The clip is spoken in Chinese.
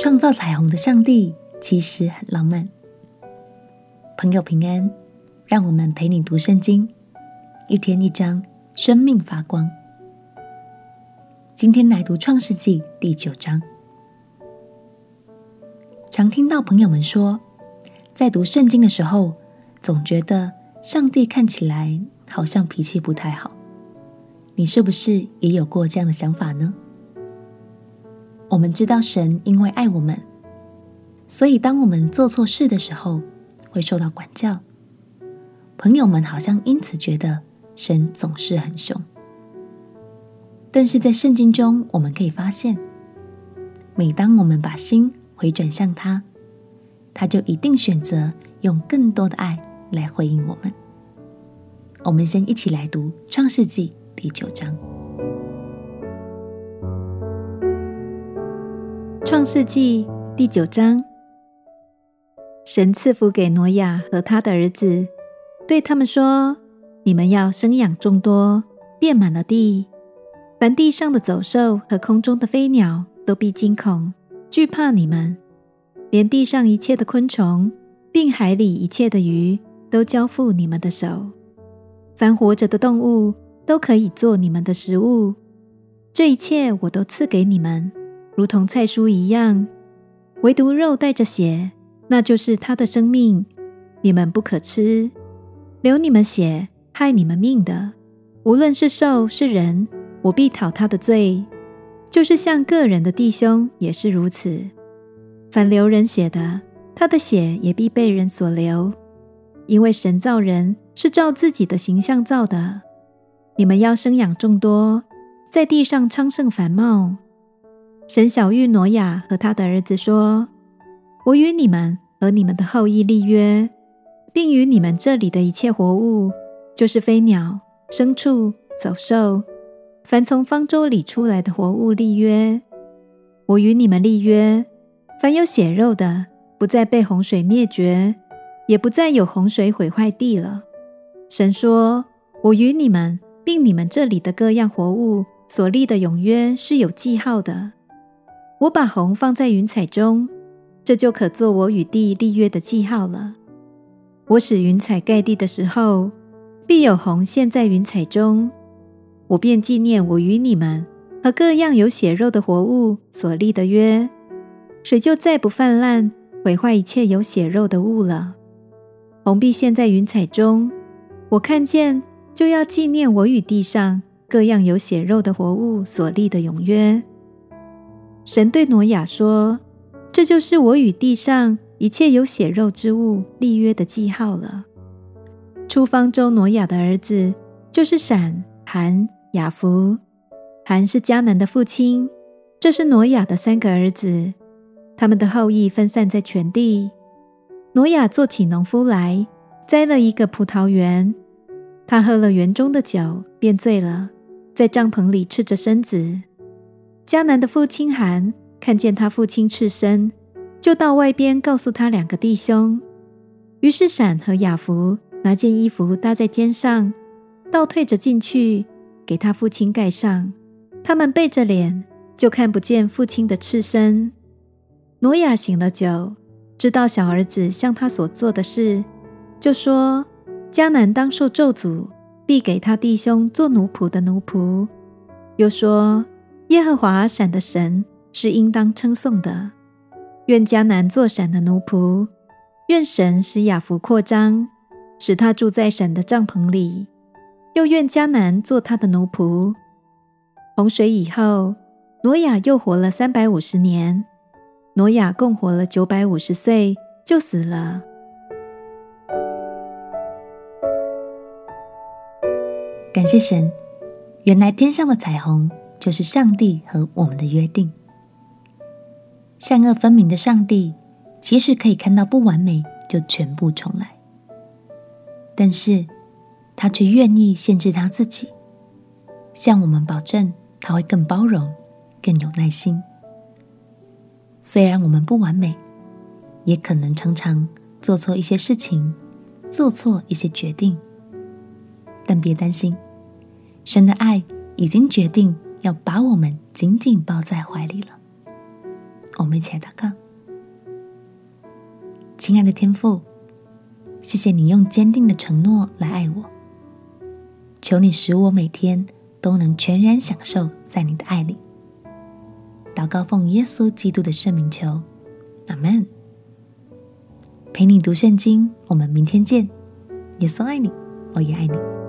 创造彩虹的上帝其实很浪漫。朋友平安，让我们陪你读圣经，一天一章，生命发光。今天来读创世纪第九章。常听到朋友们说，在读圣经的时候，总觉得上帝看起来好像脾气不太好。你是不是也有过这样的想法呢？我们知道神因为爱我们，所以当我们做错事的时候，会受到管教。朋友们好像因此觉得神总是很凶。但是在圣经中，我们可以发现，每当我们把心回转向他，他就一定选择用更多的爱来回应我们。我们先一起来读创世纪第九章。创世纪第九章，神赐福给挪亚和他的儿子，对他们说：“你们要生养众多，遍满了地。凡地上的走兽和空中的飞鸟，都必惊恐惧怕你们；连地上一切的昆虫，并海里一切的鱼，都交付你们的手。凡活着的动物，都可以做你们的食物。这一切我都赐给你们。”如同菜蔬一样，唯独肉带着血，那就是他的生命，你们不可吃。流你们血、害你们命的，无论是兽是人，我必讨他的罪。就是像个人的弟兄也是如此。凡流人血的，他的血也必被人所流，因为神造人是照自己的形象造的。你们要生养众多，在地上昌盛繁茂。神小玉挪亚和他的儿子说：“我与你们和你们的后裔立约，并与你们这里的一切活物，就是飞鸟、牲畜、走兽，凡从方舟里出来的活物立约。我与你们立约，凡有血肉的，不再被洪水灭绝，也不再有洪水毁坏地了。”神说：“我与你们，并你们这里的各样活物所立的永约是有记号的。”我把虹放在云彩中，这就可做我与地立约的记号了。我使云彩盖地的时候，必有虹现在云彩中，我便纪念我与你们和各样有血肉的活物所立的约，水就再不泛滥毁坏一切有血肉的物了。虹必现在云彩中，我看见就要纪念我与地上各样有血肉的活物所立的永约。神对挪亚说：“这就是我与地上一切有血肉之物立约的记号了。”出方舟挪亚的儿子就是闪、含、雅弗。含是迦南的父亲。这是挪亚的三个儿子，他们的后裔分散在全地。挪亚做起农夫来，栽了一个葡萄园。他喝了园中的酒，便醉了，在帐篷里赤着身子。迦南的父亲含看见他父亲赤身，就到外边告诉他两个弟兄。于是闪和雅弗拿件衣服搭在肩上，倒退着进去，给他父亲盖上。他们背着脸，就看不见父亲的赤身。挪亚醒了酒，知道小儿子向他所做的事，就说：迦南当受咒诅，必给他弟兄做奴仆的奴仆。又说。耶和华闪的神是应当称颂的，愿迦南做闪的奴仆，愿神使雅弗扩张，使他住在闪的帐篷里，又愿迦南做他的奴仆。洪水以后，挪亚又活了三百五十年，挪亚共活了九百五十岁，就死了。感谢神，原来天上的彩虹。就是上帝和我们的约定。善恶分明的上帝，其实可以看到不完美就全部重来，但是他却愿意限制他自己，向我们保证他会更包容、更有耐心。虽然我们不完美，也可能常常做错一些事情，做错一些决定，但别担心，神的爱已经决定。要把我们紧紧抱在怀里了。我们一起来祷告。亲爱的天父，谢谢你用坚定的承诺来爱我。求你使我每天都能全然享受在你的爱里。祷告奉耶稣基督的圣名求，阿门。陪你读圣经，我们明天见。耶稣爱你，我也爱你。